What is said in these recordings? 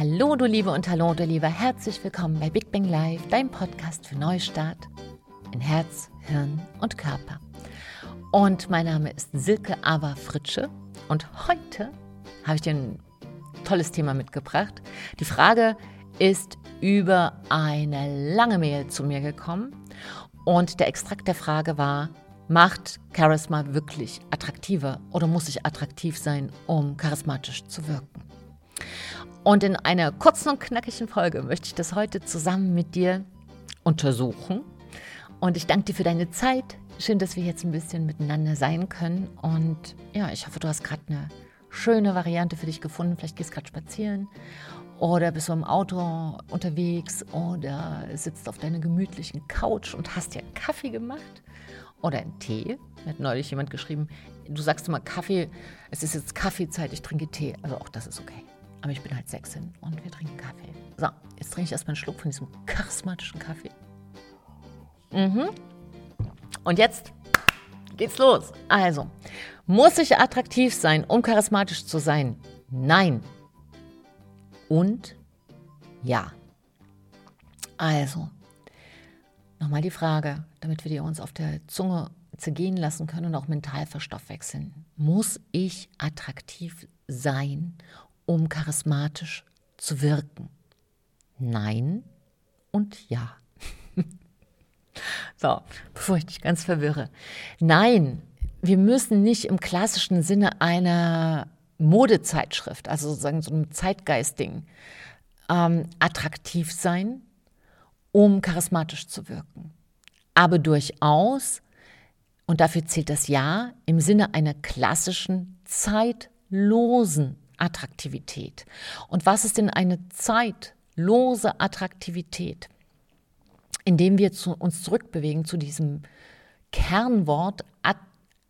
Hallo du Liebe und hallo du Liebe, herzlich willkommen bei Big Bang Live, deinem Podcast für Neustart in Herz, Hirn und Körper. Und mein Name ist Silke Ava Fritsche und heute habe ich dir ein tolles Thema mitgebracht. Die Frage ist über eine lange Mail zu mir gekommen und der Extrakt der Frage war, macht Charisma wirklich attraktiver oder muss ich attraktiv sein, um charismatisch zu wirken? Und in einer kurzen und knackigen Folge möchte ich das heute zusammen mit dir untersuchen. Und ich danke dir für deine Zeit. Schön, dass wir jetzt ein bisschen miteinander sein können. Und ja, ich hoffe, du hast gerade eine schöne Variante für dich gefunden. Vielleicht gehst du gerade spazieren oder bist du im Auto unterwegs oder sitzt auf deiner gemütlichen Couch und hast dir Kaffee gemacht oder einen Tee. Mir hat neulich jemand geschrieben, du sagst immer Kaffee, es ist jetzt Kaffeezeit, ich trinke Tee. Also auch das ist okay. Aber ich bin halt Sechsin und wir trinken Kaffee. So, jetzt trinke ich erstmal einen Schluck von diesem charismatischen Kaffee. Mhm. Und jetzt geht's los. Also, muss ich attraktiv sein, um charismatisch zu sein? Nein. Und ja. Also, nochmal die Frage, damit wir die uns auf der Zunge zergehen lassen können und auch mental verstoffwechseln. Muss ich attraktiv sein, um charismatisch zu wirken? Nein und ja. so, bevor ich dich ganz verwirre. Nein, wir müssen nicht im klassischen Sinne einer Modezeitschrift, also sozusagen so einem Zeitgeistding, ähm, attraktiv sein, um charismatisch zu wirken. Aber durchaus, und dafür zählt das Ja, im Sinne einer klassischen, zeitlosen Attraktivität. Und was ist denn eine zeitlose Attraktivität? Indem wir zu, uns zurückbewegen zu diesem Kernwort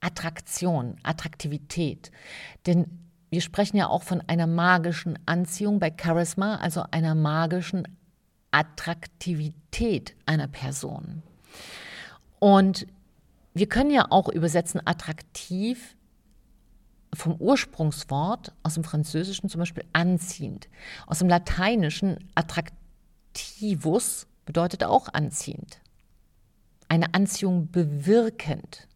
Attraktion, Attraktivität. Denn wir sprechen ja auch von einer magischen Anziehung bei Charisma, also einer magischen Attraktivität einer Person. Und wir können ja auch übersetzen attraktiv vom Ursprungswort aus dem Französischen zum Beispiel anziehend. Aus dem Lateinischen attractivus bedeutet auch anziehend. Eine Anziehung bewirkend.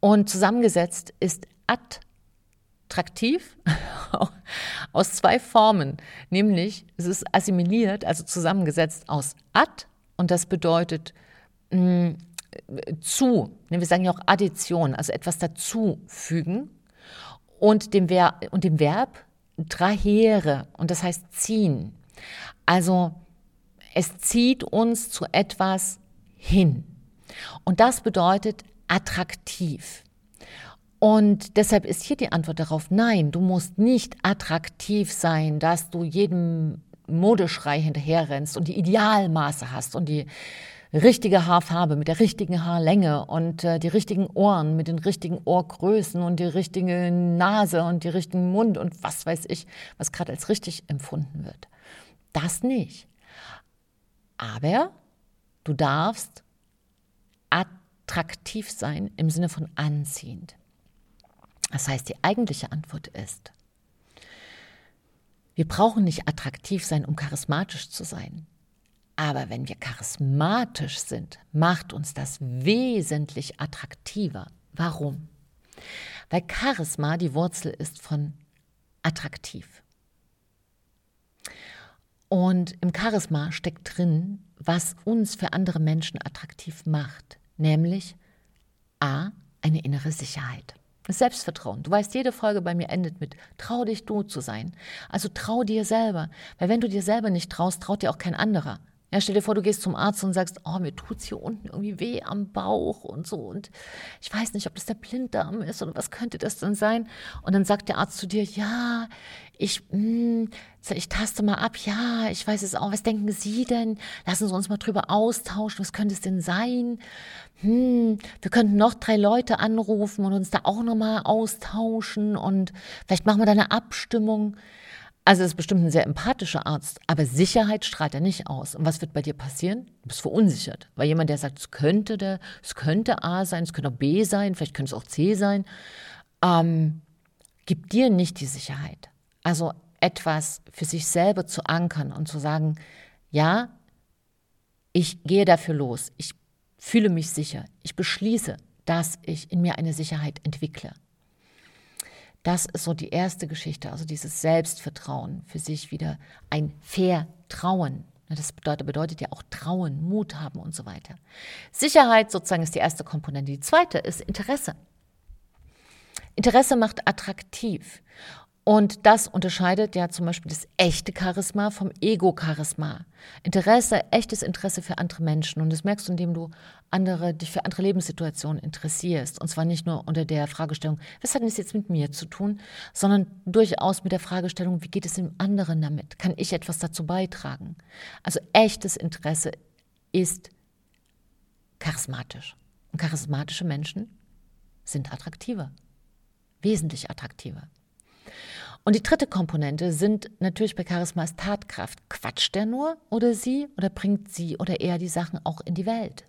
Und zusammengesetzt ist attraktiv aus zwei Formen, nämlich es ist assimiliert, also zusammengesetzt aus ad und das bedeutet mh, mm, zu, wir sagen ja auch Addition, also etwas dazufügen und dem, Ver und dem Verb trahere und das heißt ziehen. Also es zieht uns zu etwas hin. Und das bedeutet attraktiv. Und deshalb ist hier die Antwort darauf, nein, du musst nicht attraktiv sein, dass du jedem Modeschrei hinterherrennst und die Idealmaße hast und die richtige Haarfarbe mit der richtigen Haarlänge und äh, die richtigen Ohren mit den richtigen Ohrgrößen und die richtige Nase und die richtigen Mund und was weiß ich, was gerade als richtig empfunden wird. Das nicht. Aber du darfst attraktiv sein im Sinne von anziehend. Das heißt, die eigentliche Antwort ist, wir brauchen nicht attraktiv sein, um charismatisch zu sein. Aber wenn wir charismatisch sind, macht uns das wesentlich attraktiver. Warum? Weil Charisma die Wurzel ist von attraktiv. Und im Charisma steckt drin, was uns für andere Menschen attraktiv macht, nämlich a eine innere Sicherheit. Selbstvertrauen. Du weißt, jede Folge bei mir endet mit trau dich du zu sein. Also trau dir selber, weil wenn du dir selber nicht traust, traut dir auch kein anderer. Ja, stell dir vor, du gehst zum Arzt und sagst, oh, mir tut's hier unten irgendwie weh am Bauch und so und ich weiß nicht, ob das der Blinddarm ist oder was könnte das denn sein? Und dann sagt der Arzt zu dir, ja, ich, mh, hm, ich taste mal ab, ja, ich weiß es auch, was denken Sie denn? Lassen Sie uns mal drüber austauschen, was könnte es denn sein? Hm, wir könnten noch drei Leute anrufen und uns da auch nochmal austauschen und vielleicht machen wir da eine Abstimmung. Also ist bestimmt ein sehr empathischer Arzt, aber Sicherheit strahlt er nicht aus. Und was wird bei dir passieren? Du bist verunsichert, weil jemand, der sagt, es könnte der, es könnte A sein, es könnte auch B sein, vielleicht könnte es auch C sein, ähm, gibt dir nicht die Sicherheit. Also etwas für sich selber zu ankern und zu sagen, ja, ich gehe dafür los, ich fühle mich sicher, ich beschließe, dass ich in mir eine Sicherheit entwickle. Das ist so die erste Geschichte, also dieses Selbstvertrauen für sich wieder ein Vertrauen. Das bedeutet, bedeutet ja auch Trauen, Mut haben und so weiter. Sicherheit sozusagen ist die erste Komponente. Die zweite ist Interesse. Interesse macht attraktiv. Und das unterscheidet ja zum Beispiel das echte Charisma vom Ego-Charisma. Interesse, echtes Interesse für andere Menschen. Und das merkst du, indem du andere, dich für andere Lebenssituationen interessierst. Und zwar nicht nur unter der Fragestellung, was hat denn das jetzt mit mir zu tun, sondern durchaus mit der Fragestellung, wie geht es dem anderen damit? Kann ich etwas dazu beitragen? Also echtes Interesse ist charismatisch. Und charismatische Menschen sind attraktiver. Wesentlich attraktiver. Und die dritte Komponente sind natürlich bei Charismas Tatkraft. Quatscht der nur oder sie oder bringt sie oder er die Sachen auch in die Welt?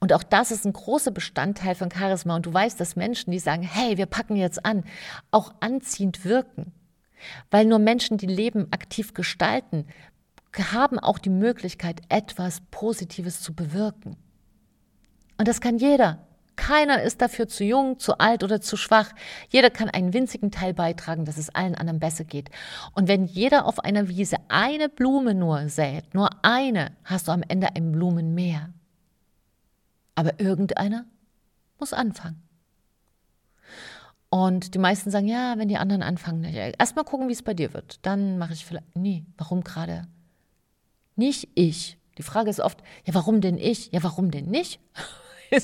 Und auch das ist ein großer Bestandteil von Charisma. Und du weißt, dass Menschen, die sagen, hey, wir packen jetzt an, auch anziehend wirken. Weil nur Menschen, die Leben aktiv gestalten, haben auch die Möglichkeit, etwas Positives zu bewirken. Und das kann jeder. Keiner ist dafür zu jung, zu alt oder zu schwach. Jeder kann einen winzigen Teil beitragen, dass es allen anderen besser geht. Und wenn jeder auf einer Wiese eine Blume nur sät, nur eine, hast du am Ende ein Blumenmeer. Aber irgendeiner muss anfangen. Und die meisten sagen, ja, wenn die anderen anfangen, erstmal gucken, wie es bei dir wird. Dann mache ich vielleicht, nee, warum gerade? Nicht ich. Die Frage ist oft, ja, warum denn ich? Ja, warum denn nicht?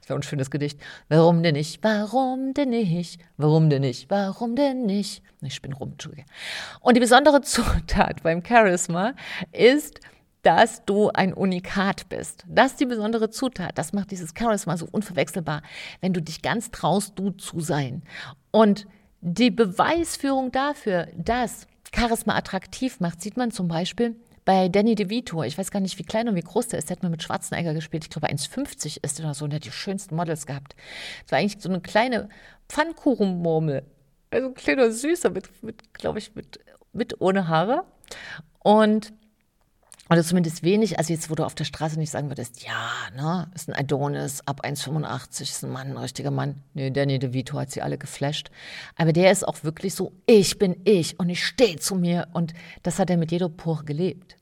Das wäre ein schönes Gedicht. Warum denn nicht? Warum denn nicht? Warum denn nicht? Warum denn nicht? Ich bin rum, Entschuldige. Und die besondere Zutat beim Charisma ist, dass du ein Unikat bist. Das ist die besondere Zutat. Das macht dieses Charisma so unverwechselbar, wenn du dich ganz traust, du zu sein. Und die Beweisführung dafür, dass Charisma attraktiv macht, sieht man zum Beispiel bei Danny DeVito, ich weiß gar nicht, wie klein und wie groß der ist, der hat mal mit Schwarzenegger gespielt. Ich glaube, 1,50 ist er oder so und der hat die schönsten Models gehabt. Das war eigentlich so eine kleine Pfannkuchenmurmel. Also ein kleiner Süßer mit, mit glaube ich, mit, mit ohne Haare. Und oder zumindest wenig, also jetzt, wo du auf der Straße nicht sagen würdest, ja, ne, ist ein Adonis, ab 1,85, ist ein Mann, ein richtiger Mann. Nee, Danny DeVito hat sie alle geflasht. Aber der ist auch wirklich so, ich bin ich und ich stehe zu mir. Und das hat er mit jeder Pore gelebt.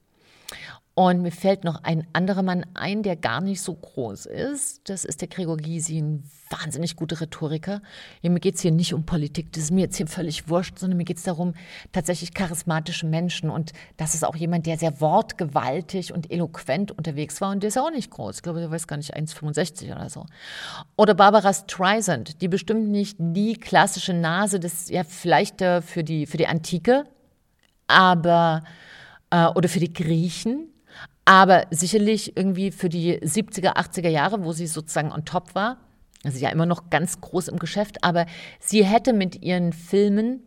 Und mir fällt noch ein anderer Mann ein, der gar nicht so groß ist. Das ist der Gregor Gysi, ein wahnsinnig guter Rhetoriker. Ja, mir geht es hier nicht um Politik, das ist mir jetzt hier völlig wurscht, sondern mir geht es darum, tatsächlich charismatische Menschen. Und das ist auch jemand, der sehr wortgewaltig und eloquent unterwegs war. Und der ist auch nicht groß. Ich glaube, der weiß gar nicht, 1,65 oder so. Oder Barbara Streisand, die bestimmt nicht die klassische Nase des, ja, vielleicht äh, für, die, für die Antike, aber, äh, oder für die Griechen aber sicherlich irgendwie für die 70er, 80er Jahre, wo sie sozusagen on top war, also ja immer noch ganz groß im Geschäft, aber sie hätte mit ihren Filmen,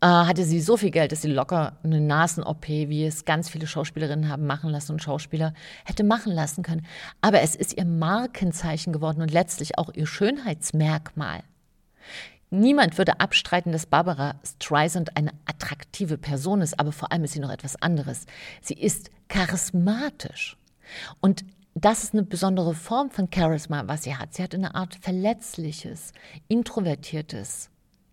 äh, hatte sie so viel Geld, dass sie locker eine Nasen-OP, wie es ganz viele Schauspielerinnen haben machen lassen und Schauspieler, hätte machen lassen können. Aber es ist ihr Markenzeichen geworden und letztlich auch ihr Schönheitsmerkmal. Niemand würde abstreiten, dass Barbara Streisand eine attraktive Person ist, aber vor allem ist sie noch etwas anderes. Sie ist charismatisch. Und das ist eine besondere Form von Charisma, was sie hat. Sie hat eine Art verletzliches, introvertiertes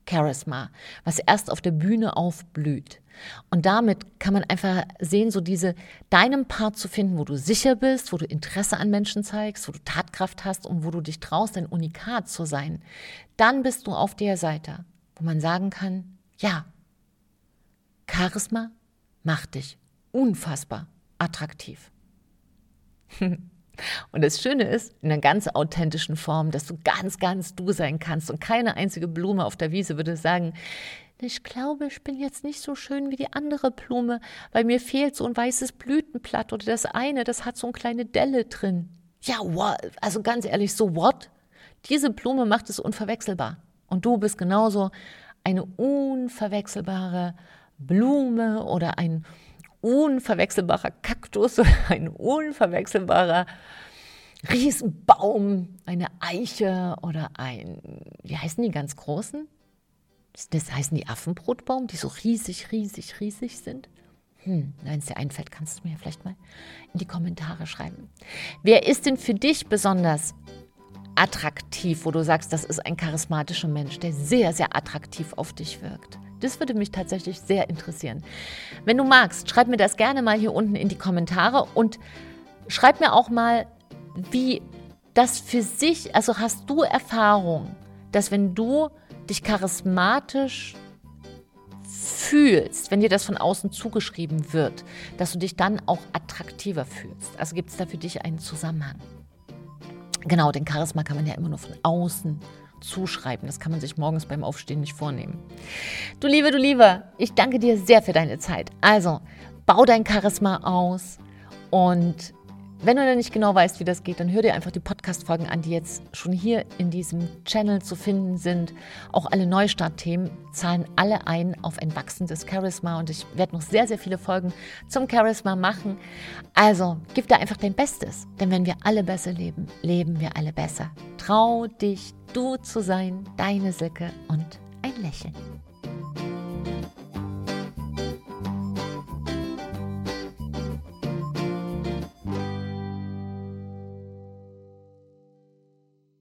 Charisma, was erst auf der Bühne aufblüht. Und damit kann man einfach sehen, so diese, deinem Part zu finden, wo du sicher bist, wo du Interesse an Menschen zeigst, wo du Tatkraft hast und wo du dich traust, ein Unikat zu sein. Dann bist du auf der Seite, wo man sagen kann, ja, Charisma macht dich unfassbar attraktiv. Und das Schöne ist, in einer ganz authentischen Form, dass du ganz, ganz du sein kannst und keine einzige Blume auf der Wiese würde sagen, ich glaube, ich bin jetzt nicht so schön wie die andere Blume, weil mir fehlt so ein weißes Blütenblatt oder das eine, das hat so eine kleine Delle drin. Ja, what? also ganz ehrlich, so what? Diese Blume macht es unverwechselbar. Und du bist genauso eine unverwechselbare Blume oder ein unverwechselbarer Kaktus oder ein unverwechselbarer Riesenbaum, eine Eiche oder ein, wie heißen die ganz großen? Das heißen die Affenbrotbaum, die so riesig, riesig, riesig sind? Hm, wenn es dir einfällt, kannst du mir vielleicht mal in die Kommentare schreiben. Wer ist denn für dich besonders attraktiv, wo du sagst, das ist ein charismatischer Mensch, der sehr, sehr attraktiv auf dich wirkt? Das würde mich tatsächlich sehr interessieren. Wenn du magst, schreib mir das gerne mal hier unten in die Kommentare und schreib mir auch mal, wie das für sich, also hast du Erfahrung, dass wenn du dich charismatisch fühlst, wenn dir das von außen zugeschrieben wird, dass du dich dann auch attraktiver fühlst. Also gibt es da für dich einen Zusammenhang. Genau, den Charisma kann man ja immer nur von außen zuschreiben. Das kann man sich morgens beim Aufstehen nicht vornehmen. Du Liebe, du Lieber, ich danke dir sehr für deine Zeit. Also, bau dein Charisma aus und wenn du noch nicht genau weißt, wie das geht, dann hör dir einfach die Podcast-Folgen an, die jetzt schon hier in diesem Channel zu finden sind. Auch alle Neustart-Themen zahlen alle ein auf ein wachsendes Charisma und ich werde noch sehr, sehr viele Folgen zum Charisma machen. Also gib da einfach dein Bestes, denn wenn wir alle besser leben, leben wir alle besser. Trau dich, du zu sein, deine Silke und ein Lächeln.